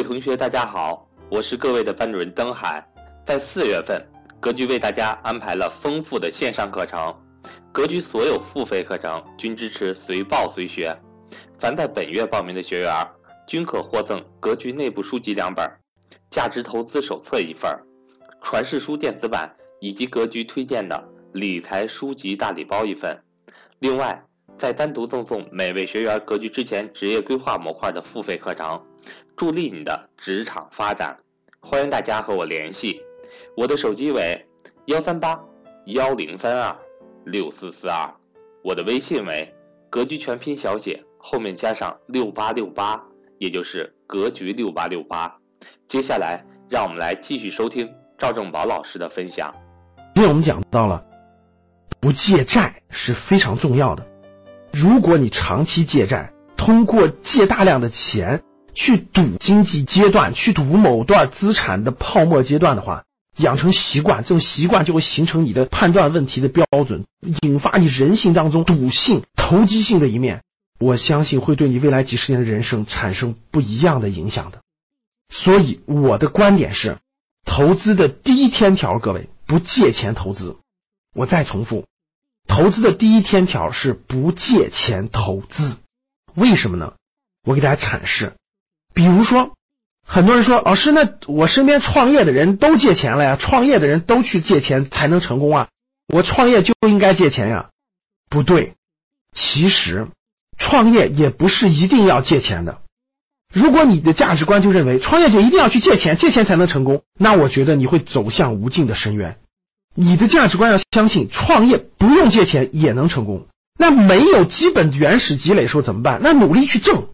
各位同学，大家好，我是各位的班主任登海。在四月份，格局为大家安排了丰富的线上课程，格局所有付费课程均支持随报随学。凡在本月报名的学员，均可获赠格局内部书籍两本、价值投资手册一份、传世书电子版以及格局推荐的理财书籍大礼包一份。另外，再单独赠送每位学员格局之前职业规划模块的付费课程，助力你的职场发展。欢迎大家和我联系，我的手机为幺三八幺零三二六四四二，我的微信为格局全拼小写后面加上六八六八，也就是格局六八六八。接下来，让我们来继续收听赵正宝老师的分享。因为我们讲到了，不借债是非常重要的。如果你长期借债，通过借大量的钱去赌经济阶段，去赌某段资产的泡沫阶段的话，养成习惯，这种习惯就会形成你的判断问题的标准，引发你人性当中赌性、投机性的一面。我相信会对你未来几十年的人生产生不一样的影响的。所以我的观点是，投资的第一天条，各位不借钱投资。我再重复。投资的第一天条是不借钱投资，为什么呢？我给大家阐释。比如说，很多人说，老师，那我身边创业的人都借钱了呀，创业的人都去借钱才能成功啊，我创业就应该借钱呀？不对，其实创业也不是一定要借钱的。如果你的价值观就认为创业者一定要去借钱，借钱才能成功，那我觉得你会走向无尽的深渊。你的价值观要相信，创业不用借钱也能成功。那没有基本原始积累时候怎么办？那努力去挣。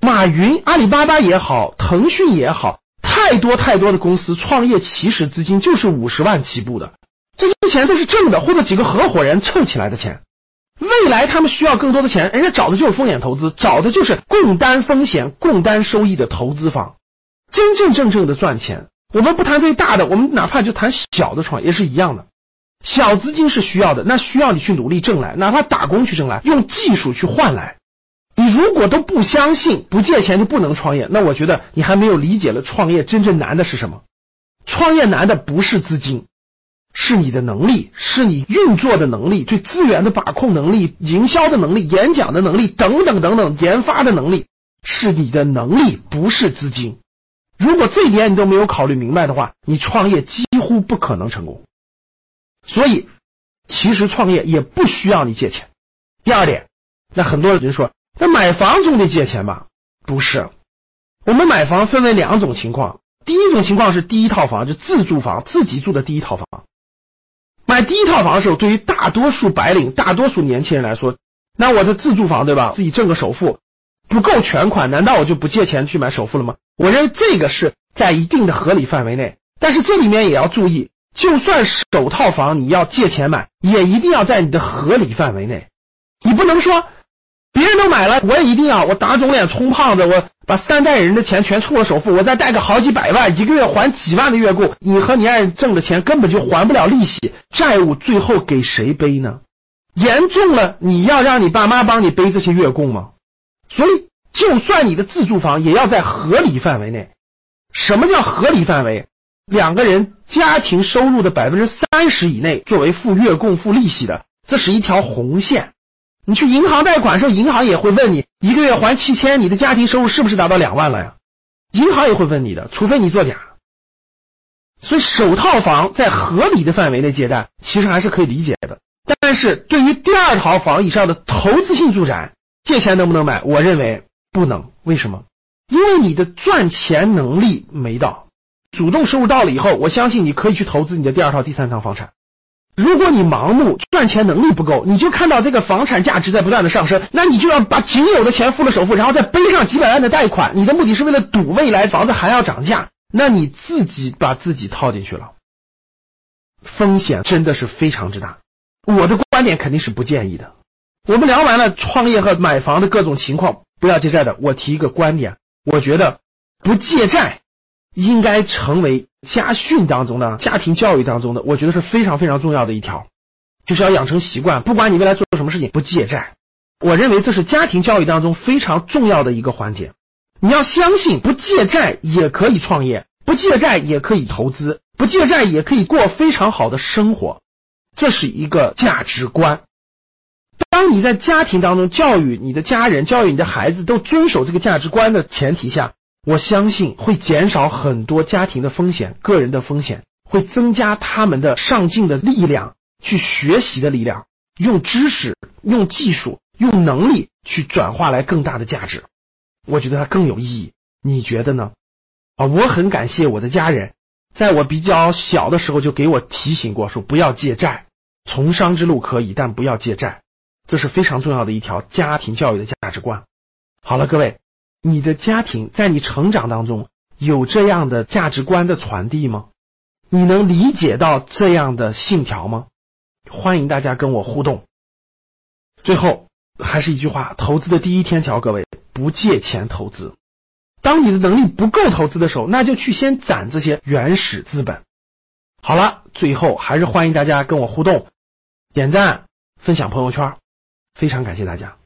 马云、阿里巴巴也好，腾讯也好，太多太多的公司创业起始资金就是五十万起步的，这些钱都是挣的，或者几个合伙人凑起来的钱。未来他们需要更多的钱，人家找的就是风险投资，找的就是共担风险、共担收益的投资方，真真正正的赚钱。我们不谈最大的，我们哪怕就谈小的创业也是一样的。小资金是需要的，那需要你去努力挣来，哪怕打工去挣来，用技术去换来。你如果都不相信不借钱就不能创业，那我觉得你还没有理解了创业真正难的是什么。创业难的不是资金，是你的能力，是你运作的能力，对资源的把控能力、营销的能力、演讲的能力等等等等，研发的能力是你的能力，不是资金。如果这一点你都没有考虑明白的话，你创业几乎不可能成功。所以，其实创业也不需要你借钱。第二点，那很多人说，那买房总得借钱吧？不是，我们买房分为两种情况。第一种情况是第一套房，就自住房，自己住的第一套房。买第一套房的时候，对于大多数白领、大多数年轻人来说，那我的自住房对吧？自己挣个首付，不够全款，难道我就不借钱去买首付了吗？我认为这个是在一定的合理范围内，但是这里面也要注意，就算首套房你要借钱买，也一定要在你的合理范围内。你不能说别人都买了，我也一定要我打肿脸充胖子，我把三代人的钱全充了首付，我再贷个好几百万，一个月还几万的月供，你和你爱人挣的钱根本就还不了利息，债务最后给谁背呢？严重了，你要让你爸妈帮你背这些月供吗？所以。就算你的自住房也要在合理范围内。什么叫合理范围？两个人家庭收入的百分之三十以内作为付月供、付利息的，这是一条红线。你去银行贷款时候，银行也会问你一个月还七千，你的家庭收入是不是达到两万了呀？银行也会问你的，除非你作假。所以首套房在合理的范围内借贷，其实还是可以理解的。但是对于第二套房以上的投资性住宅，借钱能不能买？我认为。不能，为什么？因为你的赚钱能力没到，主动收入到了以后，我相信你可以去投资你的第二套、第三套房产。如果你盲目赚钱能力不够，你就看到这个房产价值在不断的上升，那你就要把仅有的钱付了首付，然后再背上几百万的贷款，你的目的是为了赌未来房子还要涨价，那你自己把自己套进去了，风险真的是非常之大。我的观点肯定是不建议的。我们聊完了创业和买房的各种情况。不要借债的，我提一个观点，我觉得不借债应该成为家训当中的家庭教育当中的，我觉得是非常非常重要的一条，就是要养成习惯，不管你未来做什么事情，不借债。我认为这是家庭教育当中非常重要的一个环节。你要相信，不借债也可以创业，不借债也可以投资，不借债也可以过非常好的生活。这是一个价值观。当你在家庭当中教育你的家人、教育你的孩子都遵守这个价值观的前提下，我相信会减少很多家庭的风险、个人的风险，会增加他们的上进的力量、去学习的力量，用知识、用技术、用能力去转化来更大的价值。我觉得它更有意义。你觉得呢？啊，我很感谢我的家人，在我比较小的时候就给我提醒过，说不要借债，从商之路可以，但不要借债。这是非常重要的一条家庭教育的价值观。好了，各位，你的家庭在你成长当中有这样的价值观的传递吗？你能理解到这样的信条吗？欢迎大家跟我互动。最后还是一句话，投资的第一天条，各位不借钱投资。当你的能力不够投资的时候，那就去先攒这些原始资本。好了，最后还是欢迎大家跟我互动，点赞、分享朋友圈。非常感谢大家。